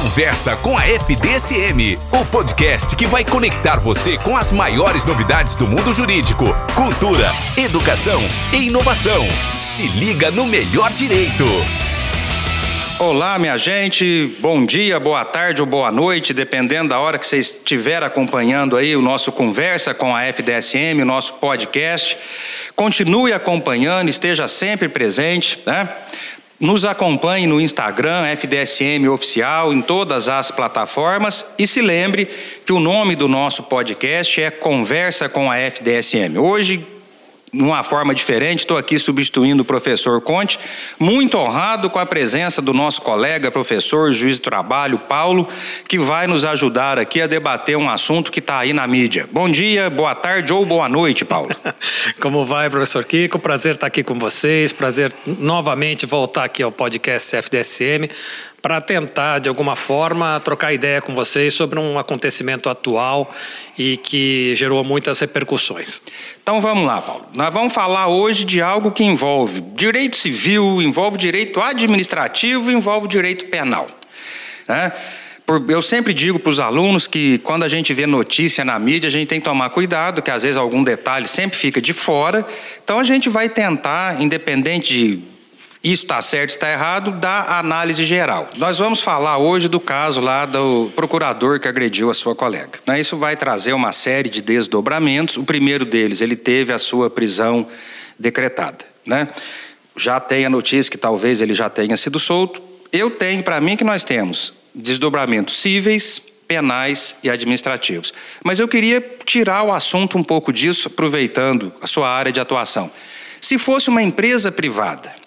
Conversa com a FDSM, o podcast que vai conectar você com as maiores novidades do mundo jurídico, cultura, educação e inovação. Se liga no melhor direito. Olá, minha gente. Bom dia, boa tarde ou boa noite, dependendo da hora que você estiver acompanhando aí o nosso Conversa com a FDSM, o nosso podcast. Continue acompanhando, esteja sempre presente, né? Nos acompanhe no Instagram, FDSM Oficial, em todas as plataformas e se lembre que o nome do nosso podcast é Conversa com a FDSM. Hoje, numa forma diferente, estou aqui substituindo o professor Conte, muito honrado com a presença do nosso colega, professor, juiz de trabalho, Paulo, que vai nos ajudar aqui a debater um assunto que está aí na mídia. Bom dia, boa tarde ou boa noite, Paulo. Como vai, professor Kiko? Prazer estar aqui com vocês, prazer novamente voltar aqui ao podcast FDSM para tentar, de alguma forma, trocar ideia com vocês sobre um acontecimento atual e que gerou muitas repercussões. Então vamos lá, Paulo. Nós vamos falar hoje de algo que envolve direito civil, envolve direito administrativo, envolve direito penal. Né? Eu sempre digo para os alunos que quando a gente vê notícia na mídia, a gente tem que tomar cuidado, que às vezes algum detalhe sempre fica de fora. Então a gente vai tentar, independente de isso está certo, está errado, da análise geral. Nós vamos falar hoje do caso lá do procurador que agrediu a sua colega. Né, isso vai trazer uma série de desdobramentos. O primeiro deles, ele teve a sua prisão decretada. Né? Já tem a notícia que talvez ele já tenha sido solto. Eu tenho para mim que nós temos desdobramentos cíveis, penais e administrativos. Mas eu queria tirar o assunto um pouco disso, aproveitando a sua área de atuação. Se fosse uma empresa privada,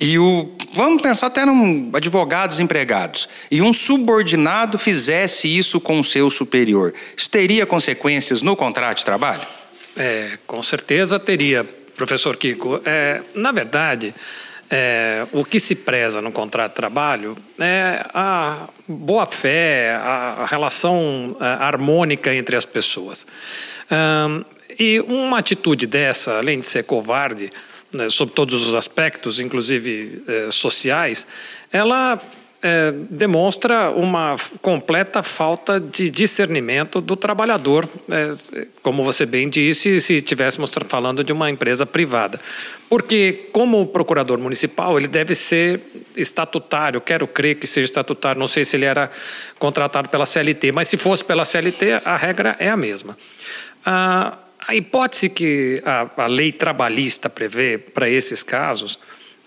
e o, vamos pensar até num advogados empregados, e um subordinado fizesse isso com o seu superior, isso teria consequências no contrato de trabalho? É, com certeza teria, professor Kiko. É, na verdade, é, o que se preza no contrato de trabalho é a boa-fé, a relação é, harmônica entre as pessoas. e uma atitude dessa, além de ser covarde, né, sob todos os aspectos, inclusive eh, sociais, ela eh, demonstra uma completa falta de discernimento do trabalhador, eh, como você bem disse, se estivéssemos falando de uma empresa privada. Porque, como procurador municipal, ele deve ser estatutário, quero crer que seja estatutário, não sei se ele era contratado pela CLT, mas se fosse pela CLT, a regra é a mesma. Ah, a hipótese que a, a lei trabalhista prevê para esses casos,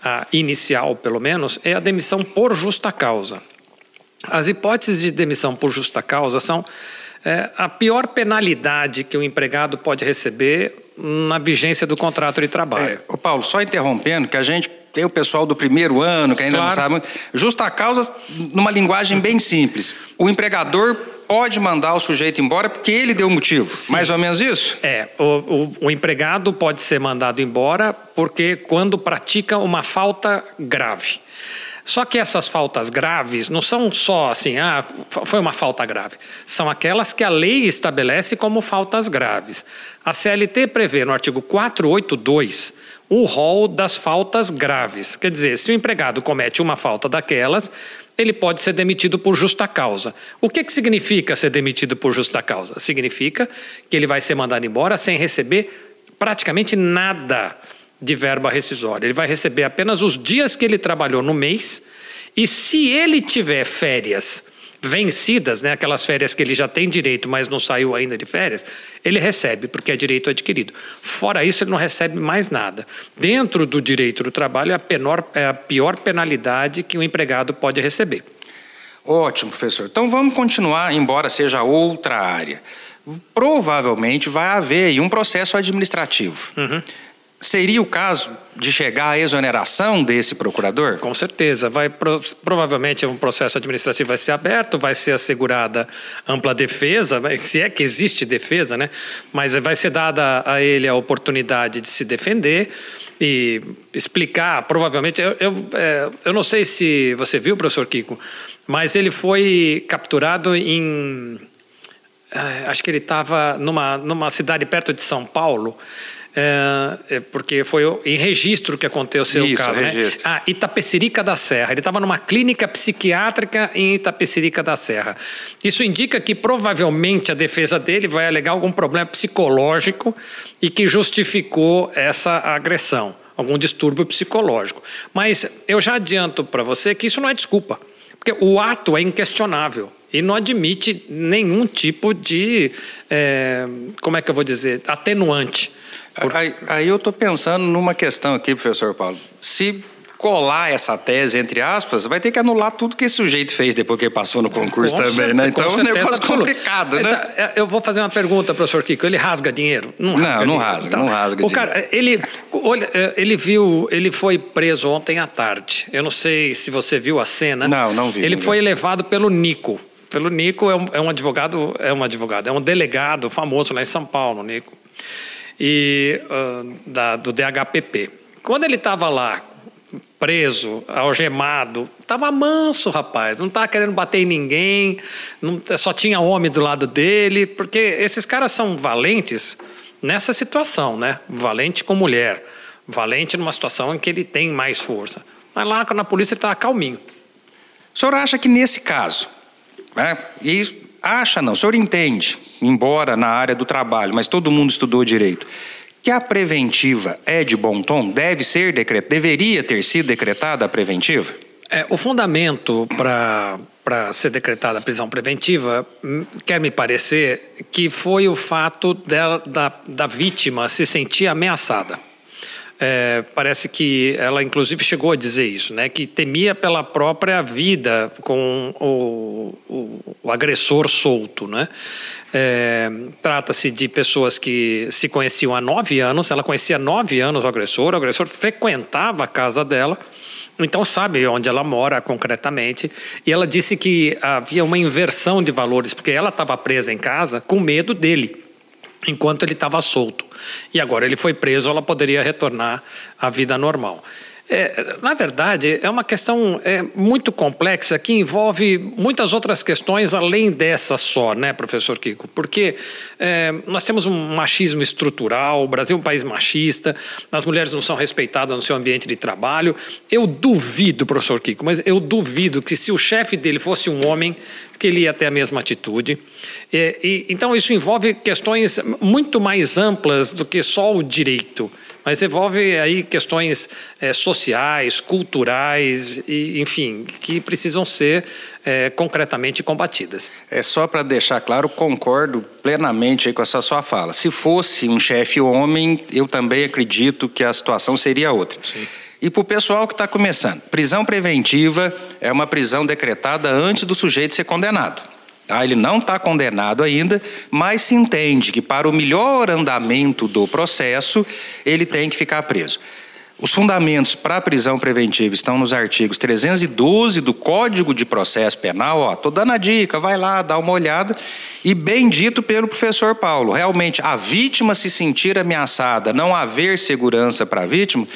a inicial pelo menos, é a demissão por justa causa. As hipóteses de demissão por justa causa são é, a pior penalidade que o empregado pode receber na vigência do contrato de trabalho. É, Paulo, só interrompendo, que a gente tem o pessoal do primeiro ano que ainda claro. não sabe muito. Justa causa, numa linguagem bem simples. O empregador pode mandar o sujeito embora porque ele deu motivo. Sim. Mais ou menos isso? É. O, o, o, empregado pode ser mandado embora porque quando pratica uma falta grave. Só que essas faltas graves não são só assim, ah, foi uma falta grave. São aquelas que a lei estabelece como faltas graves. A CLT prevê no artigo 482 o rol das faltas graves. Quer dizer, se o empregado comete uma falta daquelas, ele pode ser demitido por justa causa. O que, que significa ser demitido por justa causa? Significa que ele vai ser mandado embora sem receber praticamente nada de verba rescisória. Ele vai receber apenas os dias que ele trabalhou no mês e se ele tiver férias vencidas, né, aquelas férias que ele já tem direito, mas não saiu ainda de férias, ele recebe, porque é direito adquirido. Fora isso, ele não recebe mais nada. Dentro do direito do trabalho, é a, penor, é a pior penalidade que o empregado pode receber. Ótimo, professor. Então vamos continuar, embora seja outra área. Provavelmente vai haver aí um processo administrativo. Uhum. Seria o caso de chegar à exoneração desse procurador? Com certeza. Vai, provavelmente um processo administrativo vai ser aberto, vai ser assegurada ampla defesa, se é que existe defesa, né? Mas vai ser dada a ele a oportunidade de se defender e explicar, provavelmente. Eu, eu, é, eu não sei se você viu, professor Kiko, mas ele foi capturado em. Acho que ele estava numa, numa cidade perto de São Paulo É, é porque foi em registro que aconteceu Isso, o caso, registro. né? Ah, Itapecerica da Serra. Ele estava numa clínica psiquiátrica em Itapecerica da Serra. Isso indica que provavelmente a defesa dele vai alegar algum problema psicológico e que justificou essa agressão, algum distúrbio psicológico. Mas eu já adianto para você que isso não é desculpa, porque o ato é inquestionável e não admite nenhum tipo de, é, como é que eu vou dizer, atenuante. Por... Aí, aí, eu estou pensando numa questão aqui, professor Paulo. Se colar essa tese, entre aspas, vai ter que anular tudo que esse sujeito fez depois que ele passou no concurso com também, né? Então é um negócio absoluta. complicado, né? Então, é, eu vou fazer uma pergunta, professor Kiko. Ele rasga dinheiro? Não, rasga não, não rasga, então, não rasga o cara, ele, olha, é, ele viu, ele foi preso ontem à tarde. Eu não sei se você viu a cena. Não, não vi. Ele não foi vi. levado pelo Nico. Pelo Nico é um, é um advogado, é um advogado, é um delegado famoso lá em São Paulo, Nico e uh, da, do DHPP. Quando ele estava lá, preso, algemado, estava manso, rapaz, não estava querendo bater em ninguém, não, só tinha homem do lado dele, porque esses caras são valentes nessa situação, né? Valente com mulher, valente numa situação em que ele tem mais força. Mas lá na polícia ele estava calminho. O senhor acha que nesse caso, né, e acha não, o senhor entende, embora na área do trabalho, mas todo mundo estudou direito, que a preventiva é de bom tom, deve ser decretada, deveria ter sido decretada a preventiva? É, o fundamento para para ser decretada a prisão preventiva, hum, quer me parecer que foi o fato dela, da, da vítima se sentir ameaçada. É, parece que ela, inclusive, chegou a dizer isso, né? Que temia pela própria vida com o, o, o agressor solto, né? É, Trata-se de pessoas que se conheciam há nove anos. Ela conhecia nove anos o agressor. O agressor frequentava a casa dela. Então sabe onde ela mora concretamente. E ela disse que havia uma inversão de valores, porque ela estava presa em casa com medo dele enquanto ele estava solto. E agora ele foi preso, ela poderia retornar à vida normal. É, na verdade, é uma questão é, muito complexa que envolve muitas outras questões além dessa só, né, professor Kiko? Porque é, nós temos um machismo estrutural, o Brasil é um país machista, as mulheres não são respeitadas no seu ambiente de trabalho. Eu duvido, professor Kiko, mas eu duvido que se o chefe dele fosse um homem, que ele ia ter a mesma atitude. E, e, então, isso envolve questões muito mais amplas do que só o direito, mas envolve aí questões é, sociais, culturais, e, enfim, que precisam ser é, concretamente combatidas. É só para deixar claro, concordo plenamente com essa sua fala. Se fosse um chefe homem, eu também acredito que a situação seria outra. Sim. E para o pessoal que está começando, prisão preventiva é uma prisão decretada antes do sujeito ser condenado. Tá? Ele não está condenado ainda, mas se entende que para o melhor andamento do processo, ele tem que ficar preso. Os fundamentos para a prisão preventiva estão nos artigos 312 do Código de Processo Penal. Estou dando a dica, vai lá, dá uma olhada. E bem dito pelo professor Paulo, realmente, a vítima se sentir ameaçada, não haver segurança para a vítima,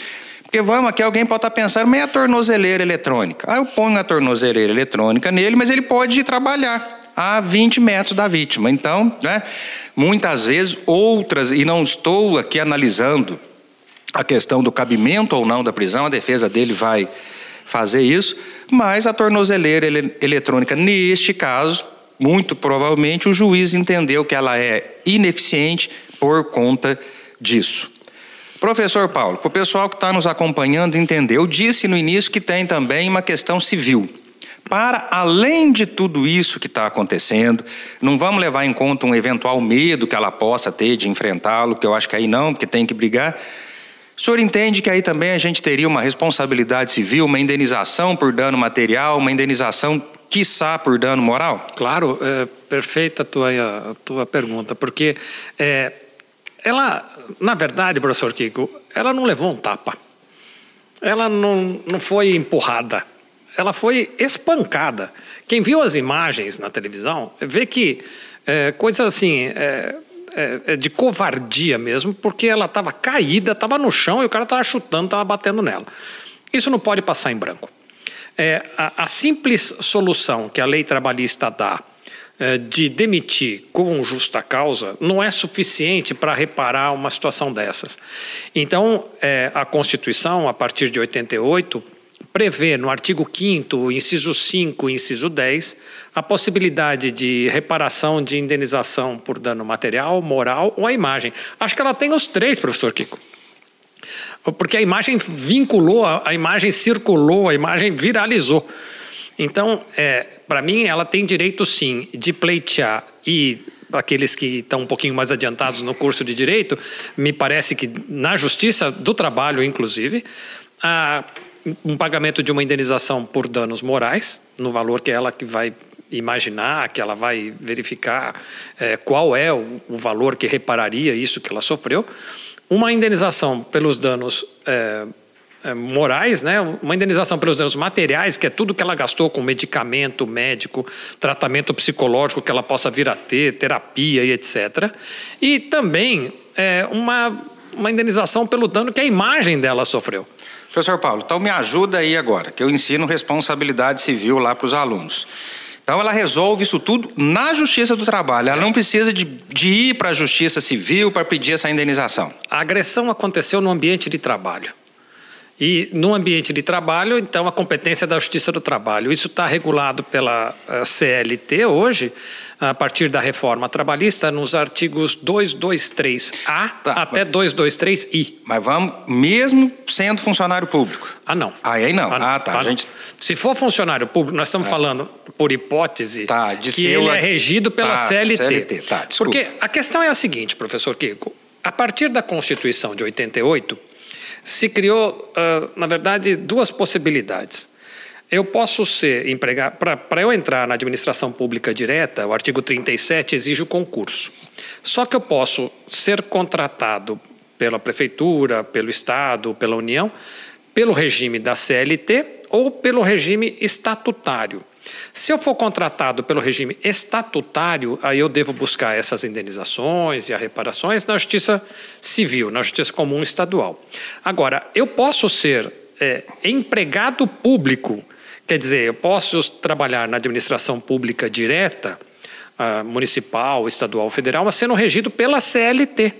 porque vamos, aqui alguém pode estar pensando, mas é a tornozeleira eletrônica? Ah, eu ponho a tornozeleira eletrônica nele, mas ele pode ir trabalhar a 20 metros da vítima. Então, né, muitas vezes, outras, e não estou aqui analisando a questão do cabimento ou não da prisão, a defesa dele vai fazer isso, mas a tornozeleira ele, eletrônica, neste caso, muito provavelmente o juiz entendeu que ela é ineficiente por conta disso. Professor Paulo, para o pessoal que está nos acompanhando entender, eu disse no início que tem também uma questão civil. Para além de tudo isso que está acontecendo, não vamos levar em conta um eventual medo que ela possa ter de enfrentá-lo, que eu acho que aí não, porque tem que brigar. O senhor entende que aí também a gente teria uma responsabilidade civil, uma indenização por dano material, uma indenização, quiçá, por dano moral? Claro, é perfeita a tua, a tua pergunta, porque é, ela, na verdade, professor Kiko, ela não levou um tapa. Ela não, não foi empurrada. Ela foi espancada. Quem viu as imagens na televisão vê que é, coisas assim. É, é, de covardia mesmo, porque ela estava caída, estava no chão e o cara estava chutando, estava batendo nela. Isso não pode passar em branco. É, a, a, simples solução que a lei trabalhista dá eh, de demitir com justa causa não é suficiente para reparar uma situação dessas. Então, eh, a Constituição, a partir de 88, prevê no artigo 5 inciso 5 inciso 10, a possibilidade de reparação de indenização por dano material, moral ou à imagem. Acho que ela tem os três, professor Kiko. Porque a imagem vinculou, a imagem circulou, a imagem viralizou. Então, é, para mim, ela tem direito sim de pleitear e aqueles que estão um pouquinho mais adiantados no curso de direito, me parece que na justiça do trabalho, inclusive, a, um pagamento de uma indenização por danos morais, no valor que ela que vai imaginar, que ela vai verificar é, qual é o, o, valor que repararia isso que ela sofreu, uma indenização pelos danos é, é, morais, né? uma indenização pelos danos materiais, que é tudo que ela gastou com medicamento médico, tratamento psicológico que ela possa vir a ter, terapia e etc. E também uma, uma indenização pelo dano que a imagem dela sofreu. Professor Paulo, então me ajuda aí agora, que eu ensino responsabilidade civil lá para os alunos. Então ela resolve isso tudo na Justiça do Trabalho. Ela não precisa de, de ir para a Justiça Civil para pedir essa indenização. A agressão aconteceu no ambiente de trabalho. E no ambiente de trabalho, então, a competência da Justiça do Trabalho. Isso está regulado pela eh, CLT hoje, a partir da reforma trabalhista, nos artigos 223A tá, até mas, 223I. Mas vamos, mesmo sendo funcionário público? Ah, não. Ah, aí não. Ah, ah tá. Ah, gente... Se for funcionário público, nós estamos é. falando, por hipótese, tá, que ele é regido pela tá, CLT. CLT. Tá, desculpa. Porque a questão é a seguinte, professor Kiko. A partir da Constituição de 88, se criou, uh, na verdade, duas possibilidades. Eu posso ser empregado. Para eu entrar na administração pública direta, o artigo 37 exige o concurso. Só que eu posso ser contratado pela prefeitura, pelo Estado, pela União, pelo regime da CLT ou pelo regime estatutário. Se eu for contratado pelo regime estatutário, aí eu devo buscar essas indenizações e as reparações na justiça civil, na justiça comum estadual. Agora, eu posso ser é, empregado público, quer dizer, eu posso trabalhar na administração pública direta, uh, municipal, estadual, federal, mas sendo regido pela CLT.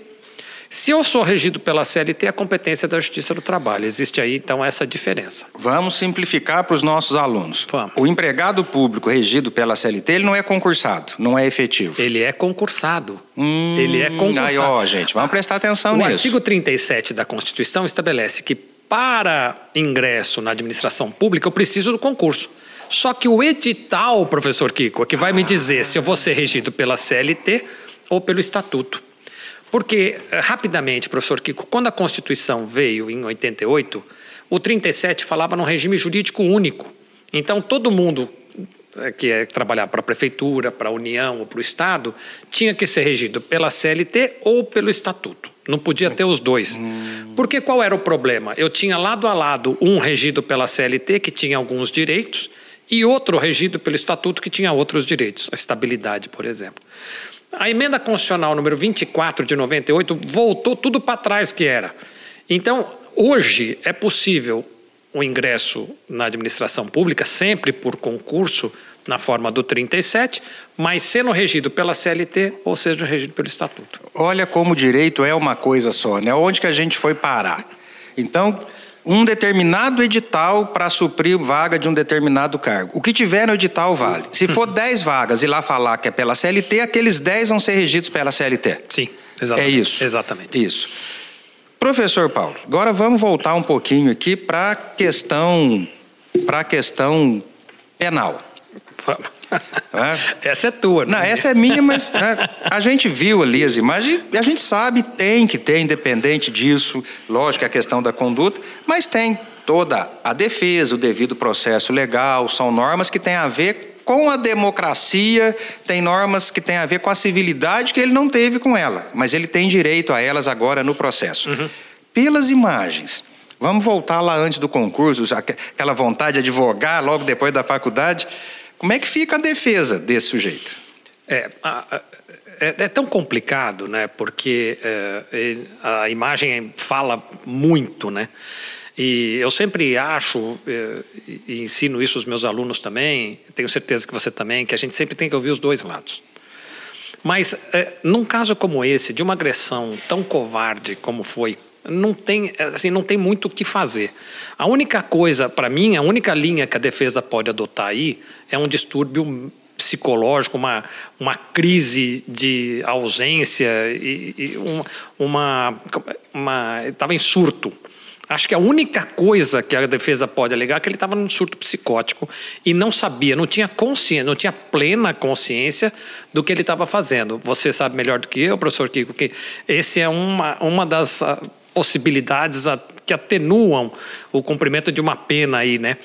Se eu sou regido pela CLT, a competência é da Justiça do Trabalho. Existe aí, então, essa diferença. Vamos simplificar para os nossos alunos. Vamos. O empregado público regido pela CLT, ele não é concursado, não é efetivo. Ele é concursado. Hum, ele é concursado. Aí, ó, gente, vamos prestar atenção o nisso. O artigo 37 da Constituição estabelece que para ingresso na administração pública eu preciso do concurso. Só que o edital, professor Kiko, é que vai me dizer se eu vou ser regido pela CLT ou pelo estatuto. Porque, eh, rapidamente, professor Kiko, quando a Constituição veio em 88, o 37 falava num regime jurídico único. Então, todo mundo que é trabalhar para a prefeitura, para a União ou para o Estado, tinha que ser regido pela CLT ou pelo Estatuto. Não podia ter os dois. Porque qual era o problema? Eu tinha lado a lado um regido pela CLT, que tinha alguns direitos, e outro regido pelo Estatuto, que tinha outros direitos, a estabilidade, por exemplo. A emenda constitucional número 24 de 98 voltou tudo para trás que era. Então, hoje é possível o ingresso na administração pública, sempre por concurso, na forma do 37, mas sendo regido pela CLT ou seja regido pelo Estatuto. Olha como o direito é uma coisa só, né? Onde que a gente foi parar? Então, um determinado edital para suprir vaga de um determinado cargo. O que tiver no edital vale. Se for 10 vagas e lá falar que é pela CLT, aqueles 10 vão ser regidos pela CLT. Sim, exatamente. É isso. Exatamente. Isso. Professor Paulo, agora vamos voltar um pouquinho aqui para a questão, para a questão penal. É. Essa é tua, né? Não, essa é minha, mas né, a gente viu ali as imagens e a gente sabe tem que ter, independente disso, lógico, a questão da conduta, mas tem toda a defesa, o devido processo legal, são normas que têm a ver com a democracia, tem normas que têm a ver com a civilidade que ele não teve com ela, mas ele tem direito a elas agora no processo. Uhum. Pelas imagens. Vamos voltar lá antes do concurso, aquela vontade de advogar logo depois da faculdade. Como é que fica a defesa desse sujeito? É, é, é tão complicado, né? Porque é, a imagem fala muito, né? E eu sempre acho, eh, e ensino isso aos meus alunos também, tenho certeza que você também, que a gente sempre tem que ouvir os dois lados. Mas, é, num caso como esse, de uma agressão tão covarde como foi, não tem, assim, não tem muito o que fazer. A única coisa, para mim, a única linha que a defesa pode adotar aí é um distúrbio psicológico, uma, uma crise de ausência e, e uma, estava em surto. Acho que a única coisa que a defesa pode alegar é que ele estava num surto psicótico e não sabia, não tinha consciência, não tinha plena consciência do que ele estava fazendo. Você sabe melhor do que eu, professor Kiko, que esse é uma, uma das ah, possibilidades que atenuam o cumprimento de uma pena aí, né?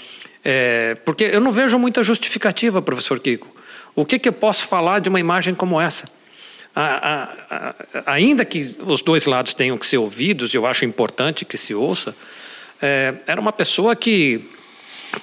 É, porque eu não vejo muita justificativa, professor Kiko. O que, que eu posso falar de uma imagem como essa? A, a, ainda que os dois lados tenham que ser ouvidos, eu acho importante que se ouça, é, era uma pessoa que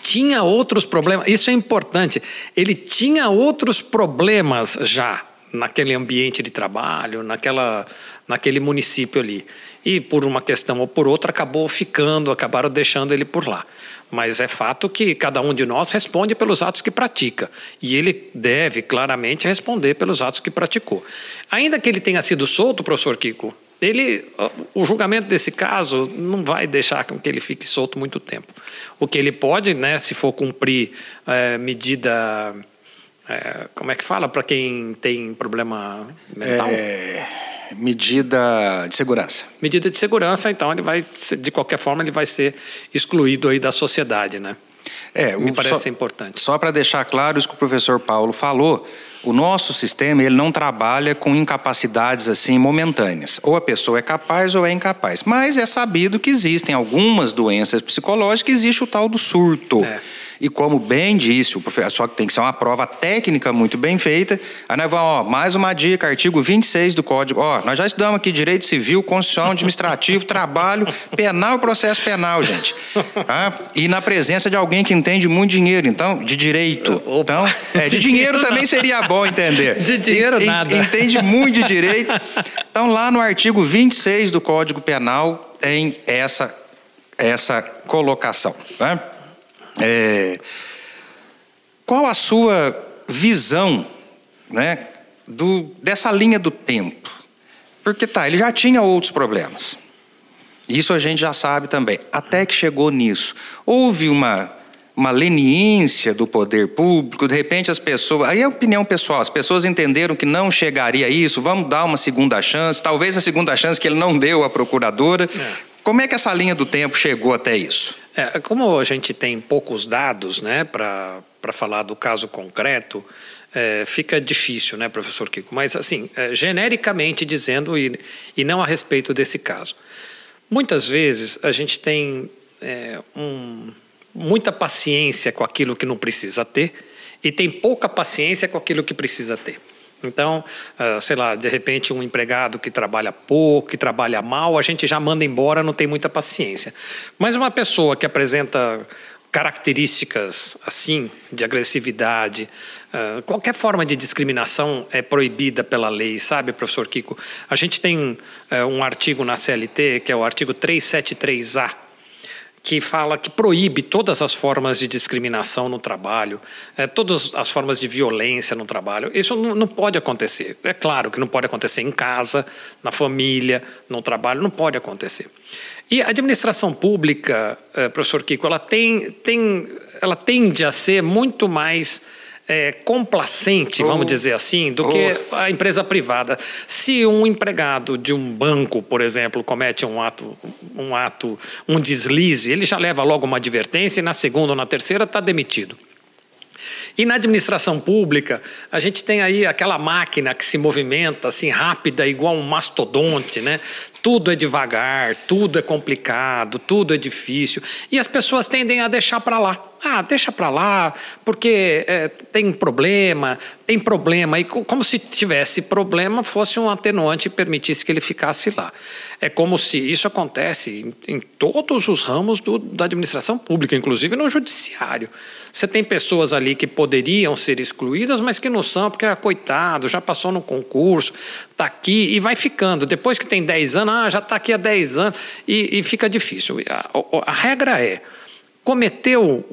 tinha outros problemas. Isso é importante. Ele tinha outros problemas já naquele ambiente de trabalho, naquela, naquele município ali. E por uma questão ou por outra acabou ficando, acabaram deixando ele por lá. Mas é fato que cada um de nós responde pelos atos que pratica. E ele deve claramente responder pelos atos que praticou. Ainda que ele tenha sido solto, professor Kiko, ele, o julgamento desse caso não vai deixar que ele fique solto muito tempo. O que ele pode, né, se for cumprir é, medida. É, como é que fala para quem tem problema mental? É medida de segurança. Medida de segurança, então ele vai, de qualquer forma, ele vai ser excluído aí da sociedade, né? É, Me parece só, importante. Só para deixar claro isso que o professor Paulo falou, o nosso sistema ele não trabalha com incapacidades assim momentâneas. Ou a pessoa é capaz ou é incapaz. Mas é sabido que existem algumas doenças psicológicas, existe o tal do surto. É. E como bem disse o professor, só que tem que ser uma prova técnica muito bem feita. Aí nós vamos, ó, mais uma dica, artigo 26 do Código. Ó, nós já estudamos aqui direito civil, constitucional, administrativo, trabalho, penal e processo penal, gente. Tá? E na presença de alguém que entende muito dinheiro, então, de direito. Então, é, de, de dinheiro, também seria bom entender. De dinheiro, e, nada. Entende muito de direito. Então, lá no artigo 26 do Código Penal tem essa, essa colocação. Tá? É, qual a sua visão né, do, dessa linha do tempo? Porque tá, ele já tinha outros problemas. Isso a gente já sabe também. Até que chegou nisso. Houve uma, uma leniência do poder público, de repente as pessoas. Aí é opinião pessoal, as pessoas entenderam que não chegaria a isso, vamos dar uma segunda chance, talvez a segunda chance que ele não deu à procuradora. É. Como é que essa linha do tempo chegou até isso? É, como a gente tem poucos dados né, para falar do caso concreto, é, fica difícil, né, professor Kiko? Mas, assim, é, genericamente dizendo, e, e não a respeito desse caso. Muitas vezes a gente tem é, um, muita paciência com aquilo que não precisa ter e tem pouca paciência com aquilo que precisa ter. Então, uh, sei lá, de repente um empregado que trabalha pouco, que trabalha mal, a gente já manda embora, não tem muita paciência. Mas uma pessoa que apresenta características assim, de agressividade, uh, qualquer forma de discriminação é proibida pela lei, sabe, professor Kiko? A gente tem uh, um artigo na CLT, que é o artigo 373A, que fala que proíbe todas as formas de discriminação no trabalho, é, todas as formas de violência no trabalho. Isso não, não, pode acontecer. É claro que não pode acontecer em casa, na família, no trabalho, não pode acontecer. E a administração pública, é, professor Kiko, ela, tem, tem, ela tende a ser muito mais é, complacente, vamos dizer assim, do que a empresa privada. Se um empregado de um banco, por exemplo, comete um ato, um ato, um deslize, ele já leva logo uma advertência e na segunda ou na terceira está demitido. E na administração pública, a gente tem aí aquela máquina que se movimenta assim rápida, igual um mastodonte, né? Tudo é devagar, tudo é complicado, tudo é difícil, e as pessoas tendem a deixar para lá Ah, deixa para lá, porque é, tem problema, tem problema. E como se tivesse problema fosse um atenuante e permitisse que ele ficasse lá. É como se isso acontece em, em todos os ramos do, da administração pública, inclusive no judiciário. Você tem pessoas ali que poderiam ser excluídas, mas que não são, porque, ah, coitado, já passou no concurso, está aqui e vai ficando. Depois que tem 10 anos, ah, já está aqui há 10 anos, e, e fica difícil. A, a, a regra é cometeu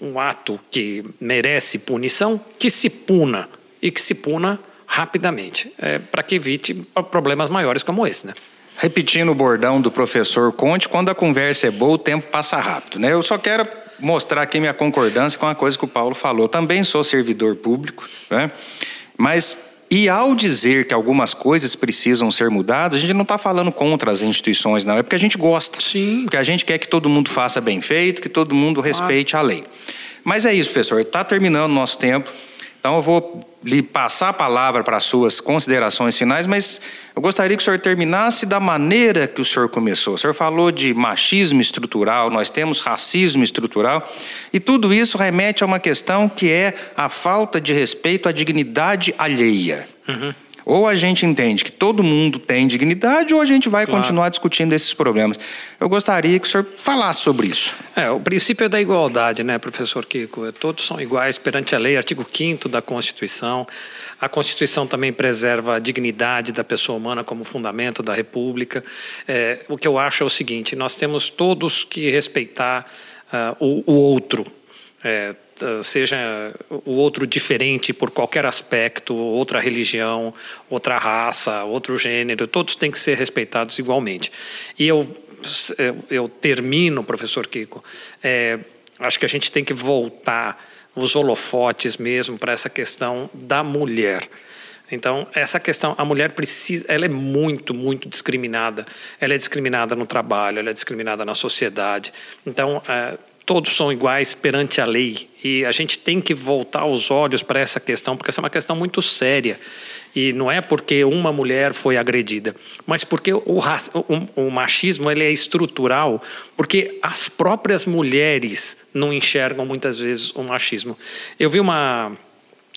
um ato que merece punição, que se puna e que se puna rapidamente, é, para que evite problemas maiores como esse, né? Repetindo o bordão do professor Conte, quando a conversa é boa, o tempo passa rápido, né? Eu só quero mostrar aqui minha concordância com a coisa que o Paulo falou. Também sou servidor público, né? Mas e ao dizer que algumas coisas precisam ser mudadas, a gente não está falando contra as instituições, não. É porque a gente gosta. Sim. Porque a gente quer que todo mundo faça bem feito, que todo mundo respeite claro. a lei. Mas é isso, professor. Está terminando o nosso tempo. Então eu vou lhe passar a palavra para as suas considerações finais, mas eu gostaria que o senhor terminasse da maneira que o senhor começou. O senhor falou de machismo estrutural, nós temos racismo estrutural, e tudo isso remete a uma questão que é a falta de respeito à dignidade alheia. Uhum. Ou a gente entende que todo mundo tem dignidade, ou a gente vai claro. continuar discutindo esses problemas. Eu gostaria que o senhor falasse sobre isso. É, o princípio é da igualdade, né, professor Kiko? Todos são iguais perante a lei, artigo 5 da Constituição. A Constituição também preserva a dignidade da pessoa humana como fundamento da República. É, o que eu acho é o seguinte: nós temos todos que respeitar uh, o, o outro. É, seja o outro diferente por qualquer aspecto, outra religião, outra raça, outro gênero, todos têm que ser respeitados igualmente. E eu, eu termino, professor Kiko, é, acho que a gente tem que voltar os holofotes mesmo para essa questão da mulher. Então, essa questão, a mulher precisa, ela é muito, muito discriminada. Ela é discriminada no trabalho, ela é discriminada na sociedade. Então, é, todos são iguais perante a lei. E a gente tem que voltar os olhos para essa questão, porque essa é uma questão muito séria. E não é porque uma mulher foi agredida, mas porque o, o, o machismo ele é estrutural, porque as próprias mulheres não enxergam muitas vezes o machismo. Eu vi uma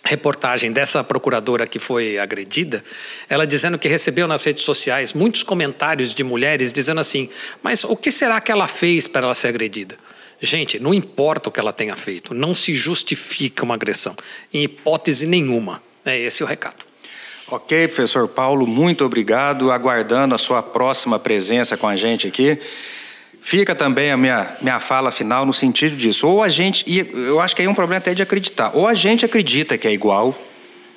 reportagem dessa procuradora que foi agredida, ela dizendo que recebeu nas redes sociais muitos comentários de mulheres dizendo assim: Mas o que será que ela fez para ela ser agredida? Gente, não importa o que ela tenha feito, não se justifica uma agressão, em hipótese nenhuma. É esse o recado. Ok, professor Paulo, muito obrigado. Aguardando a sua próxima presença com a gente aqui. Fica também a minha, minha fala final no sentido disso. Ou a gente, e eu acho que aí é um problema até de acreditar, ou a gente acredita que é igual,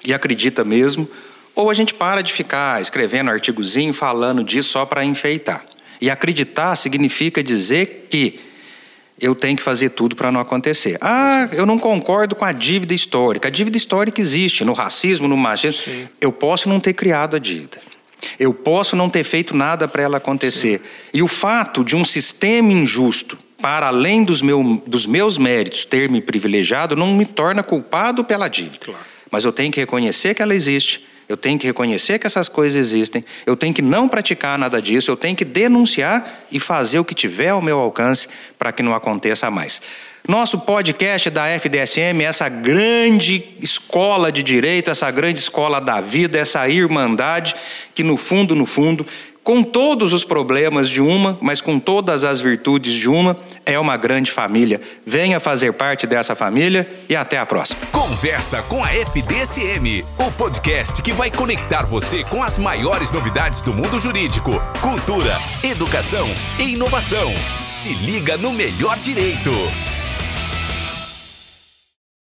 e acredita mesmo, ou a gente para de ficar escrevendo artigozinho falando disso só para enfeitar. E acreditar significa dizer que eu tenho que fazer tudo para não acontecer. Ah, eu não concordo com a dívida histórica. A dívida histórica existe no racismo, no machismo. Sim. Eu posso não ter criado a dívida. Eu posso não ter feito nada para ela acontecer. Sim. E o fato de um sistema injusto, para além dos, meu, dos meus méritos, ter me privilegiado, não me torna culpado pela dívida. Claro. Mas eu tenho que reconhecer que ela existe eu tenho que reconhecer que essas coisas existem, eu tenho que não praticar nada disso, eu tenho que denunciar e fazer o que tiver ao meu alcance para que não aconteça mais. Nosso podcast da FDSM, essa grande escola de direito, essa grande escola da vida, essa irmandade que no fundo, no fundo, com todos os problemas de uma, mas com todas as virtudes de uma, é uma grande família. Venha fazer parte dessa família e até a próxima. Conversa com a FDSM, o podcast que vai conectar você com as maiores novidades do mundo jurídico, cultura, educação e inovação. Se liga no melhor direito.